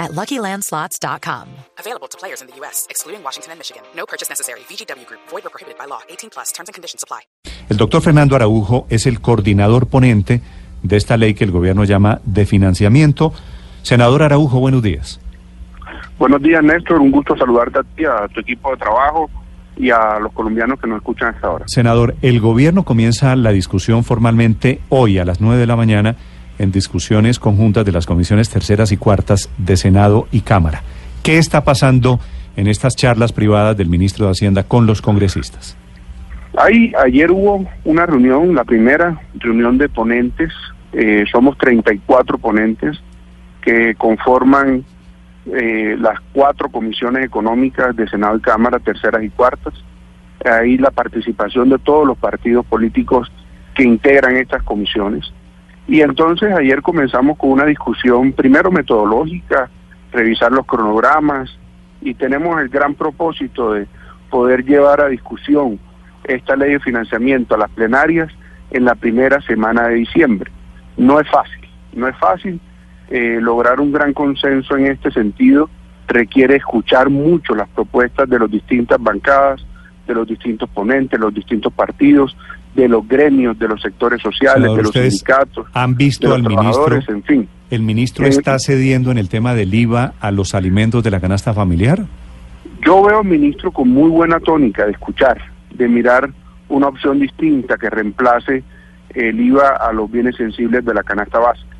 at LuckyLandSlots.com. Available to players in the U.S., excluding Washington and Michigan. No purchase necessary. VGW Group. Void or prohibited by law. 18 plus. Terms and conditions apply. El doctor Fernando Araujo es el coordinador ponente de esta ley que el gobierno llama de financiamiento. Senador Araujo, buenos días. Buenos días, Néstor. Un gusto saludarte a ti, a tu equipo de trabajo y a los colombianos que nos escuchan a esta hora. Senador, el gobierno comienza la discusión formalmente hoy a las 9 de la mañana en discusiones conjuntas de las comisiones terceras y cuartas de Senado y Cámara. ¿Qué está pasando en estas charlas privadas del ministro de Hacienda con los congresistas? Ahí, ayer hubo una reunión, la primera reunión de ponentes. Eh, somos 34 ponentes que conforman eh, las cuatro comisiones económicas de Senado y Cámara, terceras y cuartas. Ahí la participación de todos los partidos políticos que integran estas comisiones. Y entonces ayer comenzamos con una discusión, primero metodológica, revisar los cronogramas, y tenemos el gran propósito de poder llevar a discusión esta ley de financiamiento a las plenarias en la primera semana de diciembre. No es fácil, no es fácil eh, lograr un gran consenso en este sentido, requiere escuchar mucho las propuestas de las distintas bancadas, de los distintos ponentes, los distintos partidos, de los gremios, de los sectores sociales, de los sindicatos, han visto al ministro, en fin. ¿El ministro está cediendo en el tema del IVA a los alimentos de la canasta familiar? Yo veo al ministro con muy buena tónica de escuchar, de mirar una opción distinta que reemplace el IVA a los bienes sensibles de la canasta básica.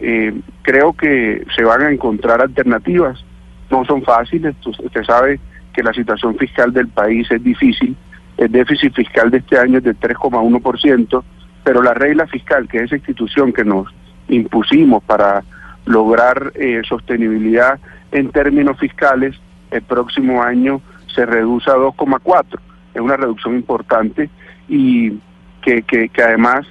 Eh, creo que se van a encontrar alternativas, no son fáciles, usted sabe que la situación fiscal del país es difícil, el déficit fiscal de este año es de 3,1%, pero la regla fiscal, que es esa institución que nos impusimos para lograr eh, sostenibilidad en términos fiscales, el próximo año se reduce a 2,4. Es una reducción importante y que, que, que, además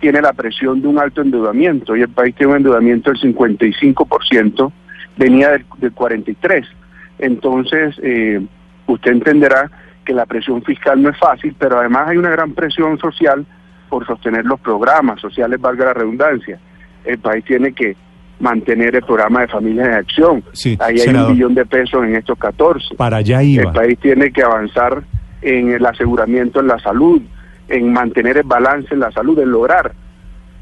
tiene la presión de un alto endeudamiento. Y el país tiene un endeudamiento del 55%, venía del, del 43%. Entonces, eh, usted entenderá que la presión fiscal no es fácil, pero además hay una gran presión social por sostener los programas sociales, valga la redundancia. El país tiene que mantener el programa de familias de acción. Ahí hay un billón de pesos en estos 14. Para allá iba. El país tiene que avanzar en el aseguramiento en la salud, en mantener el balance en la salud, en lograr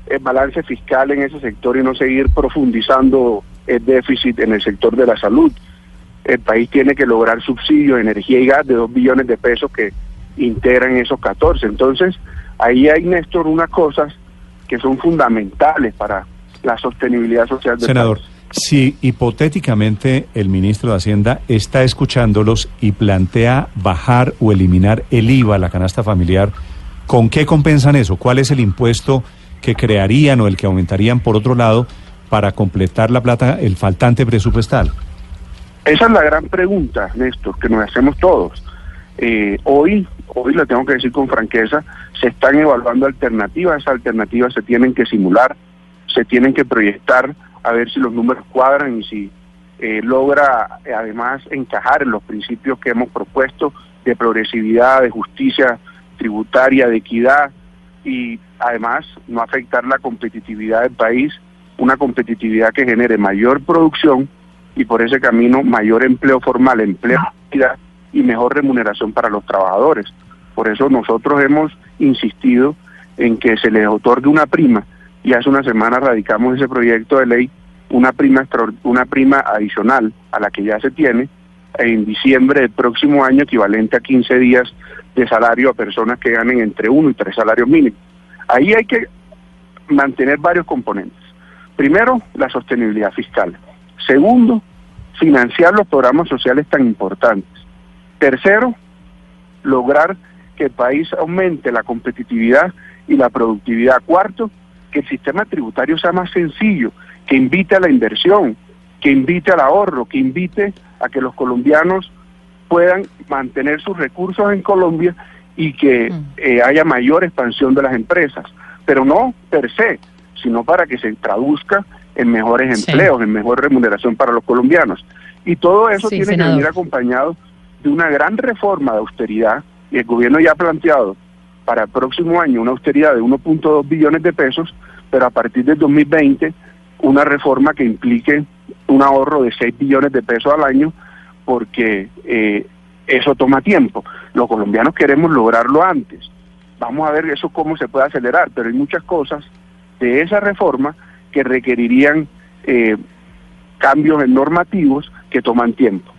el balance fiscal en ese sector y no seguir profundizando el déficit en el sector de la salud el país tiene que lograr subsidios de energía y gas de 2 billones de pesos que integran esos 14. Entonces, ahí hay, Néstor, unas cosas que son fundamentales para la sostenibilidad social del Senador, país. si hipotéticamente el ministro de Hacienda está escuchándolos y plantea bajar o eliminar el IVA a la canasta familiar, ¿con qué compensan eso? ¿Cuál es el impuesto que crearían o el que aumentarían por otro lado para completar la plata, el faltante presupuestal? Esa es la gran pregunta, Néstor, que nos hacemos todos. Eh, hoy, hoy lo tengo que decir con franqueza, se están evaluando alternativas, esas alternativas se tienen que simular, se tienen que proyectar a ver si los números cuadran y si eh, logra eh, además encajar en los principios que hemos propuesto de progresividad, de justicia tributaria, de equidad y además no afectar la competitividad del país, una competitividad que genere mayor producción y por ese camino mayor empleo formal, empleo y mejor remuneración para los trabajadores. Por eso nosotros hemos insistido en que se les otorgue una prima y hace una semana radicamos ese proyecto de ley, una prima, una prima adicional a la que ya se tiene en diciembre del próximo año equivalente a 15 días de salario a personas que ganen entre uno y tres salarios mínimos. Ahí hay que mantener varios componentes. Primero, la sostenibilidad fiscal. Segundo, financiar los programas sociales tan importantes. Tercero, lograr que el país aumente la competitividad y la productividad. Cuarto, que el sistema tributario sea más sencillo, que invite a la inversión, que invite al ahorro, que invite a que los colombianos puedan mantener sus recursos en Colombia y que Mm. eh, haya mayor expansión de las empresas, pero no per se, sino para que se traduzca en mejores Sí. empleos, en mejor remuneración para los colombianos. Y todo eso Sí, tiene senador. que venir acompañado de una gran reforma de austeridad, y el gobierno ya ha planteado para el próximo año una austeridad de 1.2 billones de pesos, pero a partir del 2020 una reforma que implique un ahorro de 6 billones de pesos al año, porque eh, eso toma tiempo. Los colombianos queremos lograrlo antes. Vamos a ver eso cómo se puede acelerar, pero hay muchas cosas de esa reforma que requerirían eh, cambios en normativos que toman tiempo.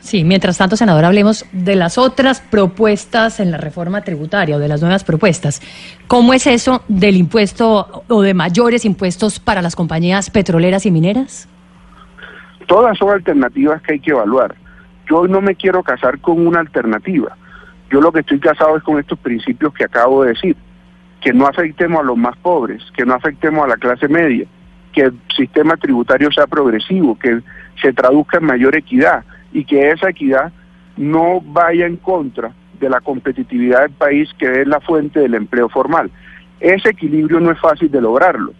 Sí, mientras tanto, senador, hablemos de las otras propuestas en la reforma tributaria o de las nuevas propuestas. ¿Cómo es eso del impuesto o de mayores impuestos para las compañías petroleras y mineras? Todas son alternativas que hay que evaluar. Yo no me quiero casar con una alternativa. Yo lo que estoy casado es con estos principios que acabo de decir, que no afectemos a los más pobres, que no afectemos a la clase media, que el sistema tributario sea progresivo, que se traduzca en mayor equidad y que esa equidad no vaya en contra de la competitividad del país, que es la fuente del empleo formal. Ese equilibrio no es fácil de lograrlo.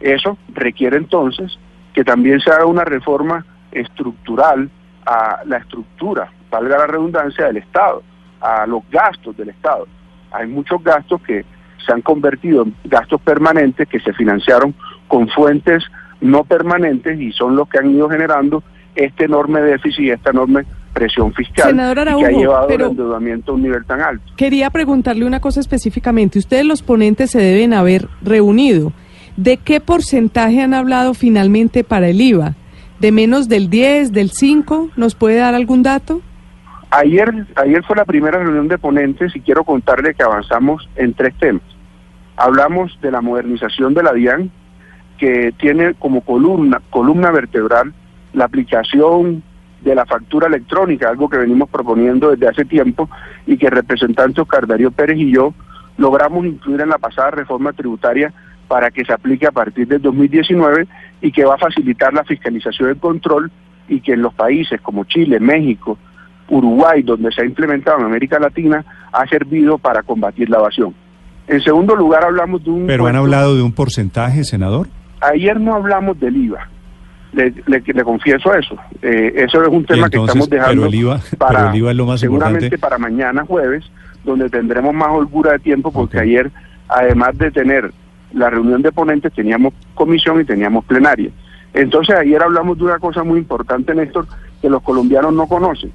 Eso requiere entonces que también se haga una reforma estructural a la estructura, valga la redundancia, del Estado, a los gastos del Estado. Hay muchos gastos que se han convertido en gastos permanentes que se financiaron con fuentes no permanentes y son los que han ido generando este enorme déficit y esta enorme presión fiscal y que ha Araujo, llevado el endeudamiento a un nivel tan alto. Quería preguntarle una cosa específicamente. Ustedes los ponentes se deben haber reunido. ¿De qué porcentaje han hablado finalmente para el IVA? ¿De menos del 10, del 5? ¿Nos puede dar algún dato? Ayer, ayer fue la primera reunión de ponentes y quiero contarle que avanzamos en tres temas. Hablamos de la modernización de la DIAN, que tiene como columna, columna vertebral la aplicación de la factura electrónica, algo que venimos proponiendo desde hace tiempo y que el representante Oscar Darío Pérez y yo logramos incluir en la pasada reforma tributaria para que se aplique a partir del 2019 y que va a facilitar la fiscalización y control y que en los países como Chile, México, Uruguay, donde se ha implementado en América Latina, ha servido para combatir la evasión. En segundo lugar, hablamos de un... Pero han hablado de un porcentaje, senador. Ayer no hablamos del IVA. Le, le- le confieso eso. Eh, eso es un tema que estamos dejando pero el IVA, para pero el IVA es lo más seguramente importante. para mañana jueves, donde tendremos más holgura de tiempo, porque ayer, además de tener la reunión de ponentes, teníamos comisión y teníamos plenaria. Entonces ayer hablamos de una cosa muy importante, Néstor, que los colombianos no conocen,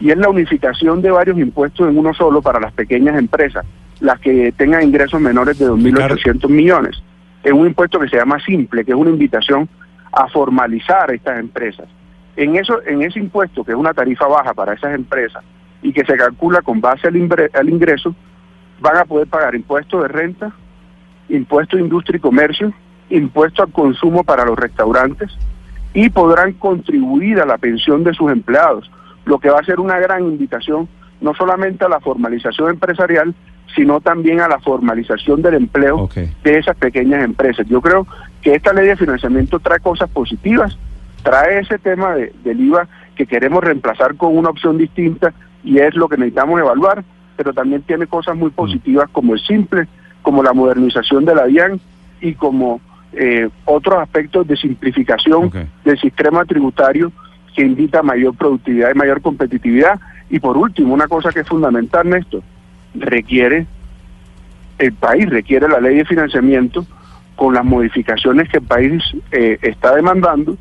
y es la unificación de varios impuestos en uno solo para las pequeñas empresas, las que tengan ingresos menores de 2.800 millones. Es un impuesto que se llama simple, que es una invitación a formalizar estas empresas. En eso, en ese impuesto, que es una tarifa baja para esas empresas y que se calcula con base al, al ingreso, van a poder pagar impuestos de renta, impuesto de industria y comercio, impuesto al consumo para los restaurantes y podrán contribuir a la pensión de sus empleados, lo que va a ser una gran invitación no solamente a la formalización empresarial, sino también a la formalización del empleo de esas pequeñas empresas. Yo creo que esta ley de financiamiento trae cosas positivas, trae ese tema de- del IVA que queremos reemplazar con una opción distinta y es lo que necesitamos evaluar, pero también tiene cosas muy positivas como el simple, como la modernización de la DIAN y como eh, otros aspectos de simplificación del sistema tributario que invita a mayor productividad y mayor competitividad. Y por último, una cosa que es fundamental, Néstor, requiere, el país requiere la ley de financiamiento con las modificaciones que el país eh, está demandando,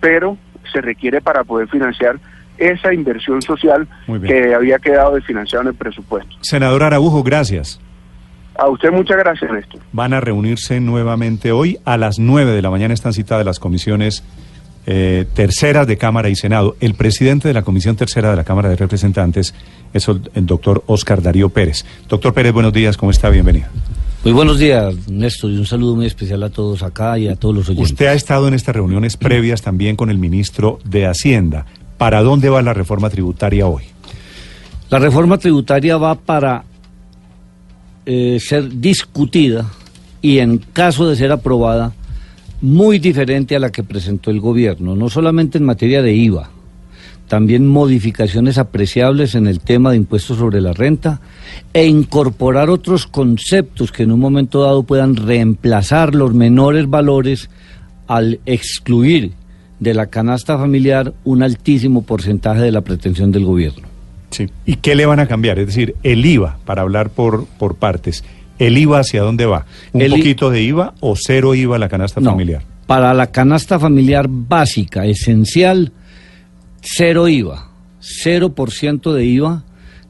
pero se requiere para poder financiar esa inversión social que había quedado desfinanciada en el presupuesto. Senador Araujo, gracias. A usted muchas gracias, Néstor. Van a reunirse nuevamente hoy a las 9 de la mañana. Están citadas las comisiones eh, terceras de Cámara y Senado. El presidente de la Comisión Tercera de la Cámara de Representantes es el, el doctor Oscar Darío Pérez. Doctor Pérez, buenos días. ¿Cómo está? Bienvenido. Muy buenos días, Néstor, y un saludo muy especial a todos acá y a todos los oyentes. Usted ha estado en estas reuniones previas también con el ministro de Hacienda. ¿Para dónde va la reforma tributaria hoy? La reforma tributaria va para eh, ser discutida y en caso de ser aprobada, muy diferente a la que presentó el gobierno, no solamente en materia de IVA, también modificaciones apreciables en el tema de impuestos sobre la renta e incorporar otros conceptos que en un momento dado puedan reemplazar los menores valores al excluir de la canasta familiar un altísimo porcentaje de la pretensión del gobierno. Sí. ¿Y qué le van a cambiar? Es decir, el IVA, para hablar por, por partes, ¿el IVA hacia dónde va? ¿Un El i- poquito de IVA o cero IVA a la canasta No, familiar? Para la canasta familiar básica, esencial, cero IVA, 0% de IVA,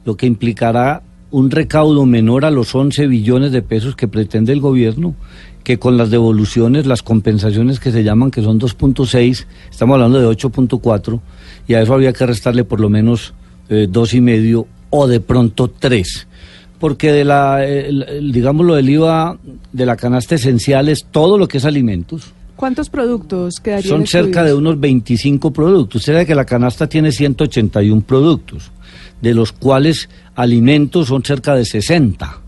lo que implicará un recaudo menor a los 11 billones de pesos que pretende el gobierno, que con las devoluciones, las compensaciones que se llaman, que son 2.6, estamos hablando de 8.4, y a eso habría que restarle por lo menos eh, dos y medio o de pronto tres. Porque de la, el- el- digamos lo del IVA de la canasta esencial es todo lo que es alimentos, ¿Cuántos productos quedarían son cerca de unos 25 productos. Usted sabe que la canasta tiene 181 productos, de los cuales alimentos son cerca de 60.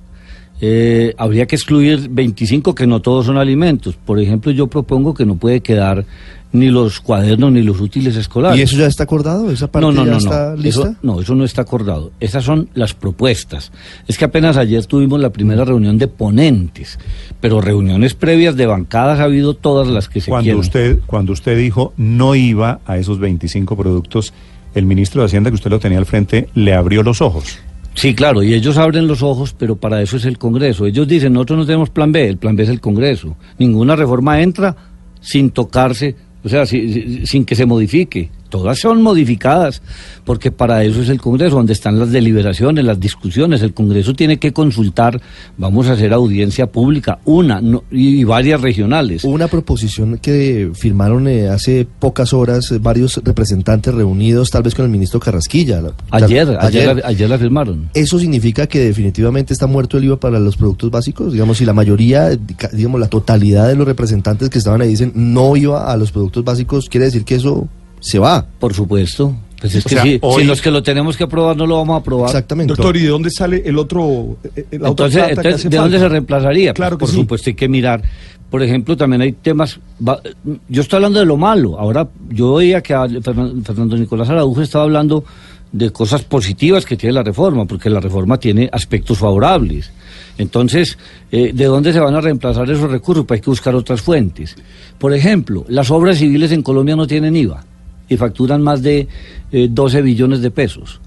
Eh, habría que excluir 25 que no todos son alimentos. Por ejemplo, yo propongo que no puede quedar ni los cuadernos ni los útiles escolares. ¿Y eso ya está acordado? ¿Esa parte No, no, ya no, está no. lista? Eso, no, eso no está acordado. Esas son las propuestas. Es que apenas ayer tuvimos la primera reunión de ponentes, pero reuniones previas de bancadas ha habido todas las que se Cuando usted, cuando usted dijo no iba a esos 25 productos, el ministro de Hacienda, que usted lo tenía al frente, le abrió los ojos. Sí, claro, y ellos abren los ojos, pero para eso es el Congreso. Ellos dicen, nosotros no tenemos plan B, el plan B es el Congreso. Ninguna reforma entra sin tocarse, o sea, si- si- sin que se modifique. Todas son modificadas, porque para eso es el Congreso, donde están las deliberaciones, las discusiones. El Congreso tiene que consultar, vamos a hacer audiencia pública, una no- y, varias regionales. Una proposición que firmaron eh, hace pocas horas eh, varios representantes reunidos, tal vez con el ministro Carrasquilla. La- Ayer, ayer, la- ayer la firmaron. ¿Eso significa que definitivamente está muerto el IVA para los productos básicos? Digamos, si la mayoría, digamos, la totalidad de los representantes que estaban ahí dicen no iba a los productos básicos, quiere decir que eso se va. Por supuesto. Pues es O que sea, si, hoy- si los que lo tenemos que aprobar no lo vamos a aprobar. Exactamente. Doctor, ¿y de dónde sale el otro, eh, eh, la otra Entonces, entonces, ¿de dónde se reemplazaría? Claro Pues, que por sí. supuesto, hay que mirar. Por ejemplo, también hay temas. va- yo estoy hablando de lo malo. Ahora, yo oía que Fernando Nicolás Araújo estaba hablando de cosas positivas que tiene la reforma, porque la reforma tiene aspectos favorables. Entonces, eh, ¿de dónde se van a reemplazar esos recursos? Pues hay que buscar otras fuentes. Por ejemplo, las obras civiles en Colombia no tienen IVA y facturan más de eh, 12 billones de pesos.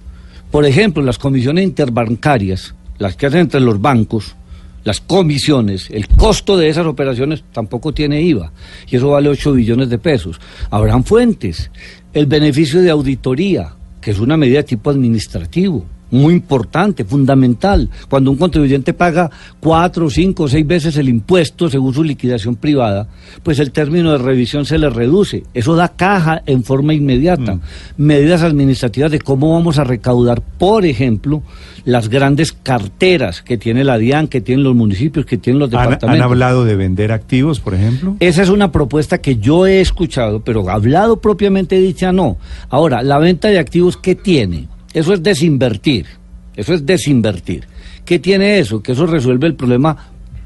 Por ejemplo, las comisiones interbancarias, las que hacen entre los bancos, las comisiones, el costo de esas operaciones tampoco tiene IVA y eso vale 8 billones de pesos. Habrán fuentes. El beneficio de auditoría, que es una medida de tipo administrativo, muy importante, fundamental. Cuando un contribuyente paga cuatro, cinco, seis veces el impuesto según su liquidación privada, pues el término de revisión se le reduce. Eso da caja en forma inmediata. Medidas administrativas de cómo vamos a recaudar, por ejemplo, las grandes carteras que tiene la DIAN, que tienen los municipios, que tienen los ¿Han, departamentos. han hablado de vender activos, por ejemplo? Esa es una propuesta que yo he escuchado, pero hablado propiamente dicha no. Ahora, la venta de activos, ¿qué tiene? Eso es desinvertir. Eso es desinvertir. ¿Qué tiene eso? Que eso resuelve el problema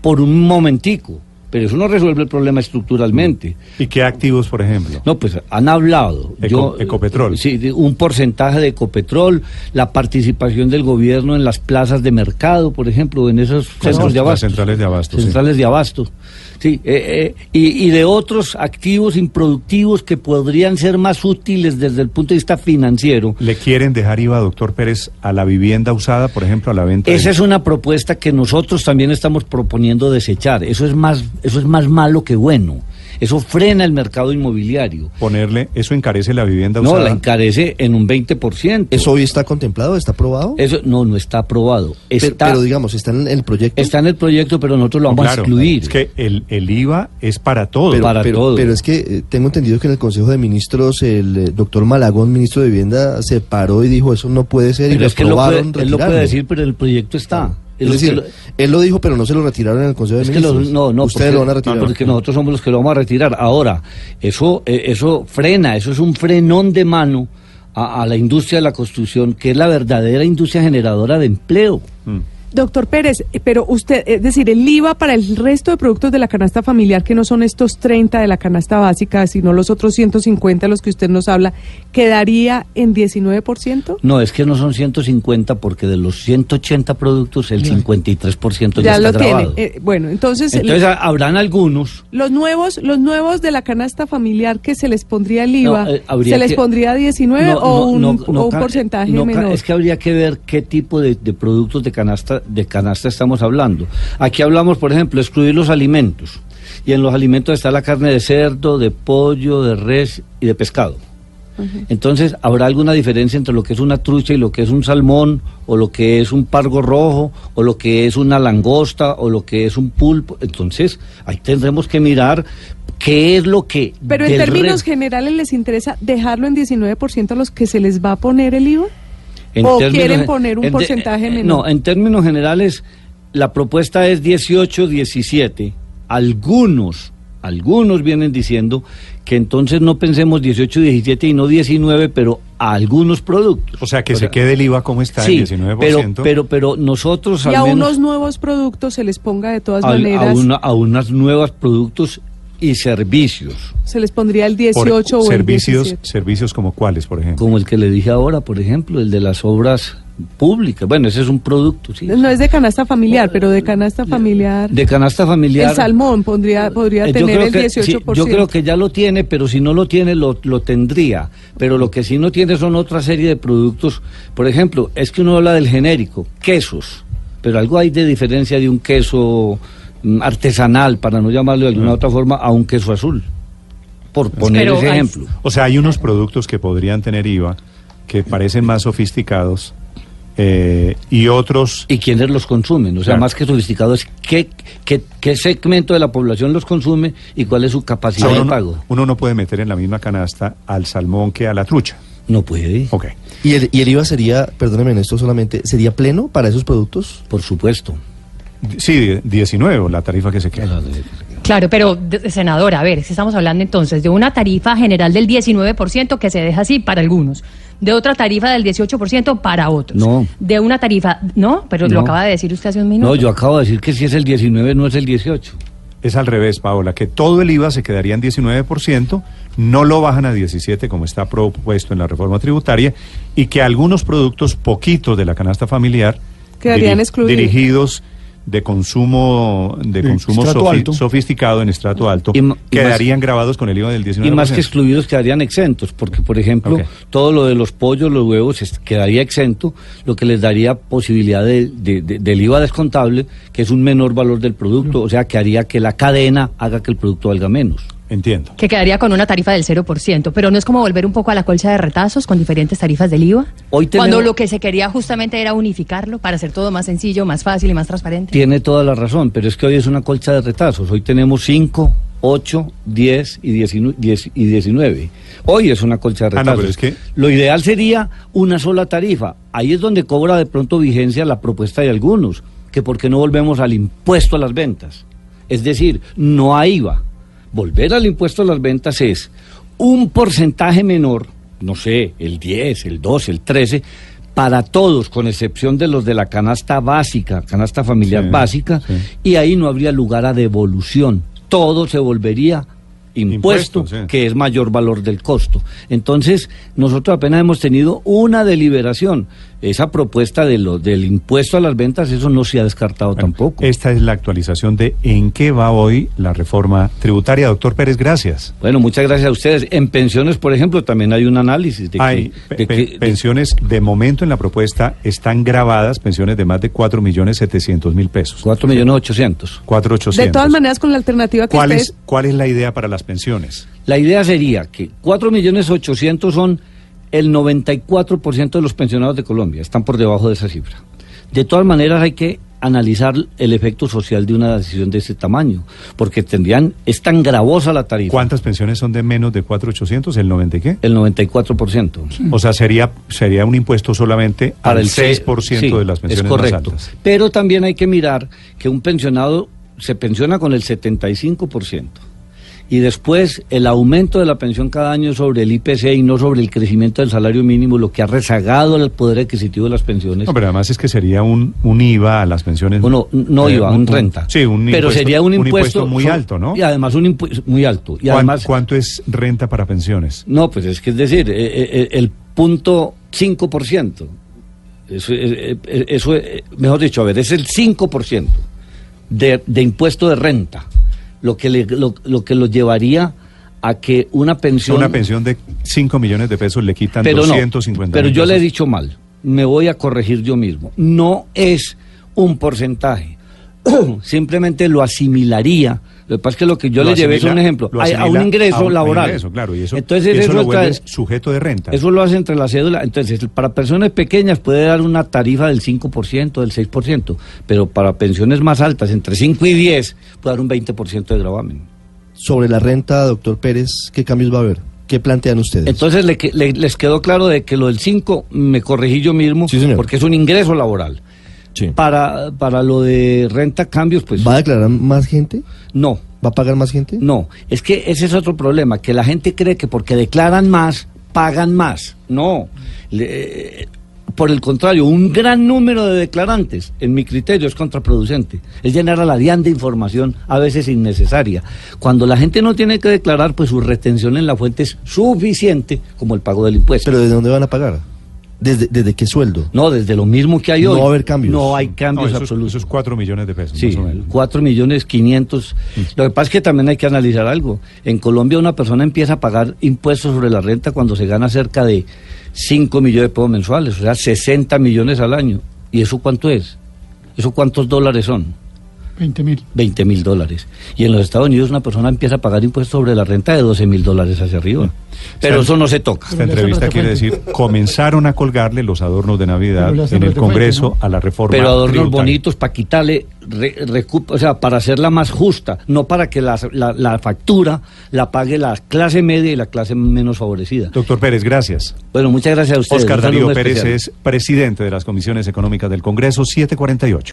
por un momentico, pero eso no resuelve el problema estructuralmente. ¿Y qué activos, por ejemplo? No, pues han hablado. Eco- Ecopetrol. Sí, un porcentaje de Ecopetrol, la participación del gobierno en las plazas de mercado, por ejemplo, en esos centros de las centrales de abasto, sí. Centrales de abasto. Sí, eh, eh, y, y de otros activos improductivos que podrían ser más útiles desde el punto de vista financiero. ¿Le quieren dejar IVA, doctor Pérez, a la vivienda usada, por ejemplo, a la venta? de- Esa es una propuesta que nosotros también estamos proponiendo desechar. Eso es más, eso es más malo que bueno. Eso frena el mercado inmobiliario. Ponerle, eso encarece la vivienda No, usada. la encarece en un 20%. ¿Eso hoy está contemplado? ¿Está aprobado? Eso no, no está aprobado. Pero- Está, pero, digamos, está en el proyecto. está en el proyecto, pero nosotros lo No, vamos claro, a excluir. Es que el, el IVA es para todo. pero, para pero- todo. pero es que eh, tengo entendido que en el Consejo de Ministros el eh, doctor Malagón, ministro de Vivienda, se paró y dijo eso no puede ser y lo es que él lo, puede, aprobaron él lo puede retirarlo. decir, pero el proyecto está. Es Es decir, lo- él lo dijo, pero no se lo retiraron en el Consejo de Es que lo- Ministros. no, no, Ustedes porque, lo van a retirar. no, porque nosotros somos los que lo vamos a retirar. Ahora, eso, eh, eso frena, eso es un frenón de mano a, a la industria de la construcción, que es la verdadera industria generadora de empleo. Mm. Doctor Pérez, pero usted, es decir, el IVA para el resto de productos de la canasta familiar, que no son estos 30 de la canasta básica, sino los otros 150 de los que usted nos habla, ¿quedaría en 19%? No, es que no son 150 porque de los 180 productos el 53% ya, Ya está lo tiene. grabado. Eh, bueno, entonces, Entonces ha- habrán algunos los nuevos, los nuevos de la canasta familiar que se les pondría el IVA, No, eh, ¿se les que- pondría 19 No, o no, un, no, o no un porcentaje menor? Es que habría que ver qué tipo de, de productos de canasta, de canasta estamos hablando. Aquí hablamos, por ejemplo, excluir los alimentos. Y en los alimentos está la carne de cerdo, de pollo, de res y de pescado. Entonces, ¿habrá alguna diferencia entre lo que es una trucha y lo que es un salmón, o lo que es un pargo rojo, o lo que es una langosta, o lo que es un pulpo? Entonces, ahí tendremos que mirar qué es lo que... Pero en términos re- generales, ¿les interesa dejarlo en 19% a los que se les va a poner el IVA? En ¿O términos quieren poner un porcentaje eh, menor? No, en términos generales, la propuesta es 18, 17. Algunos, algunos vienen diciendo que entonces no pensemos 18, 17 y no 19, pero a algunos productos. O sea, que se quede el IVA como está, sí, en 19%. pero, pero, pero nosotros Y al a menos unos nuevos productos se les ponga de todas al- a, maneras, una- a unos nuevos productos y servicios, se les pondría el por 18 o el servicios, 17. servicios como cuáles, por ejemplo. como el que le dije ahora, por ejemplo, el de las obras públicas. Bueno, ese es un producto, sí. No es de canasta familiar, pero de canasta familiar. De canasta familiar. el salmón pondría, podría Eh, yo tener creo el que- 18%. sí, yo creo que ya lo tiene, pero si no lo tiene, lo, lo tendría. Pero lo que sí no tiene son otra serie de productos. Por ejemplo, es que uno habla del genérico, quesos. Pero algo hay de diferencia de un queso artesanal, para no llamarlo de alguna otra forma, a un queso azul. Por poner Pero ese hay- ejemplo. O sea, hay unos productos que podrían tener IVA que parecen más sofisticados eh, y otros ¿Y quiénes los consumen? O sea, Claro. más que sofisticado es qué, qué, qué segmento de la población los consume y cuál es su o capacidad sea, de pago. no, uno no puede meter en la misma canasta al salmón que a la trucha. No puede, Ok. ¿Y el, y el IVA sería, perdóneme en esto solamente, sería pleno para esos productos? por supuesto. Sí, die- 19, la tarifa que se queda. Claro, pero, senadora, a ver, si estamos hablando entonces de una tarifa general del 19% que se deja así para algunos, de otra tarifa del 18% para otros, No. de una tarifa, no, pero lo acaba de decir usted hace un minuto. No, yo acabo de decir que si es el 19 no es el 18. Es al revés, Paola, que todo el IVA se quedaría en 19%, no lo bajan a 17 como está propuesto en la reforma tributaria, y que algunos productos poquitos de la canasta familiar Quedarían excluidos. dirigidos de consumo de Sí, consumo estrato sofi- alto. sofisticado en estrato alto Y ma- y quedarían grabados con el IVA del 19%. Y más que excluidos quedarían exentos, porque por ejemplo, todo lo de los pollos, los huevos quedaría exento, lo que les daría posibilidad de, de- de- del IVA descontable, que es un menor valor del producto, o sea, que haría que la cadena haga que el producto valga menos. Entiendo. Que quedaría con una tarifa del 0%, pero no es como volver un poco a la colcha de retazos con diferentes tarifas del IVA. Hoy Cuando lo que se quería justamente era unificarlo para hacer todo más sencillo, más fácil y más transparente. Tiene toda la razón, pero es que hoy es una colcha de retazos. Hoy tenemos 5, 8, 10 y 19. 10 y 19. Hoy es una colcha de Ah, no, retazos. pero es que- Lo ideal sería una sola tarifa. Ahí es donde cobra de pronto vigencia la propuesta de algunos, que por qué no volvemos al impuesto a las ventas. Es decir, no hay IVA. Volver al impuesto a las ventas es un porcentaje menor, no sé, el 10, el 12, el 13, para todos, con excepción de los de la canasta básica, canasta familiar Sí, básica, sí. y ahí no habría lugar a devolución. Todo se volvería impuesto, Impuesto, sí. que es mayor valor del costo. Entonces, nosotros apenas hemos tenido una deliberación. Esa propuesta de lo, del impuesto a las ventas, eso no se ha descartado Bueno, tampoco. Esta es la actualización de en qué va hoy la reforma tributaria. Doctor Pérez, gracias. Bueno, muchas gracias a ustedes. En pensiones, por ejemplo, también hay un análisis de Hay que... de pe- que- pensiones, de momento en la propuesta están grabadas pensiones de más de 4 millones 700 mil pesos. cuatro millones ochocientos. 4,800. De todas maneras, con la alternativa que ¿Cuál ustedes... es, ¿Cuál es la idea para las pensiones? La idea sería que 4 millones 800 son el 94% de los pensionados de Colombia, están por debajo de esa cifra. De todas maneras hay que analizar el efecto social de una decisión de ese tamaño, porque tendrían, es tan gravosa la tarifa, ¿Cuántas pensiones son de menos de 4,800? ¿El 90 y qué? el 94%. O sea, sería, sería un impuesto solamente Para al el se- 6% sí, de las pensiones es correcto. más altas. Pero también hay que mirar que un pensionado se pensiona con el 75% y después el aumento de la pensión cada año sobre el IPC y no sobre el crecimiento del salario mínimo, lo que ha rezagado el poder adquisitivo de las pensiones. No, pero además es que sería un, un IVA a las pensiones. Bueno, no eh, IVA, un, renta. Sí, un Pero impuesto- sería un impuesto, muy alto, ¿no? Y además un impuesto muy alto. Y ¿Cuán- además, ¿Cuánto es renta para pensiones? no, pues es que es decir, eh, eh, el punto 5%. Eso, eh, eh, eso eh, mejor dicho, a ver, es el 5% de, de impuesto de renta, lo que, le, lo, lo que lo llevaría a que una pensión... Una pensión de 5 millones de pesos le quitan pero no, 250 pero mil yo le he dicho mal, me voy a corregir yo mismo. No es un porcentaje, simplemente lo asimilaría. Lo que pasa es que lo que yo Lo le llevé es un ejemplo, lo a, a un ingreso a un- a un laboral. ingreso, claro, y eso, Entonces eso eso lo sujeto de renta. eso lo hace entre la cédula. Entonces, para personas pequeñas puede dar una tarifa del 5%, del 6%, pero para pensiones más altas, entre 5 y 10, puede dar un 20% de gravamen. Sobre la renta, doctor Pérez, ¿qué cambios va a haber? ¿Qué plantean ustedes? Entonces, le le- les quedó claro de que lo del 5 me corregí yo mismo, Sí, porque es un ingreso laboral. Sí. Para, para lo de renta cambios, pues ¿Va a declarar más gente? no, ¿Va a pagar más gente? no. Es que ese es otro problema, que la gente cree que porque declaran más, pagan más. No. Le- por el contrario, un gran número de declarantes, en mi criterio, es contraproducente. Es llenar a la DIAN de información a veces innecesaria. Cuando la gente no tiene que declarar, pues su retención en la fuente es suficiente como el pago del impuesto. ¿Pero de dónde van a pagar? ¿Desde, desde qué sueldo? no, desde lo mismo que hay No hoy. va a haber cambios. No hay No, cambios esos, absolutos. esos 4 millones de pesos. Sí, más o menos. 4 millones 500. Lo que pasa es que también hay que analizar algo. En Colombia una persona empieza a pagar impuestos sobre la renta cuando se gana cerca de 5 millones de pesos mensuales, o sea, 60 millones al año. ¿Y eso cuánto es? ¿Eso cuántos dólares son? 20 mil. 20 mil dólares. Y en los Estados Unidos una persona empieza a pagar impuestos sobre la renta de 12 mil dólares hacia arriba. Pero eso no se toca. Esta entrevista quiere decir, comenzaron a colgarle los adornos de Navidad en el Congreso ¿no? a la reforma Pero adornos tributaria. bonitos para quitarle, re- recu- o sea, para hacerla más justa, no para que la, la- la factura la pague la clase media y la clase menos favorecida. Doctor Pérez, gracias. Bueno, muchas gracias a ustedes. Oscar Darío Pérez especial. es presidente de las comisiones económicas del Congreso 748.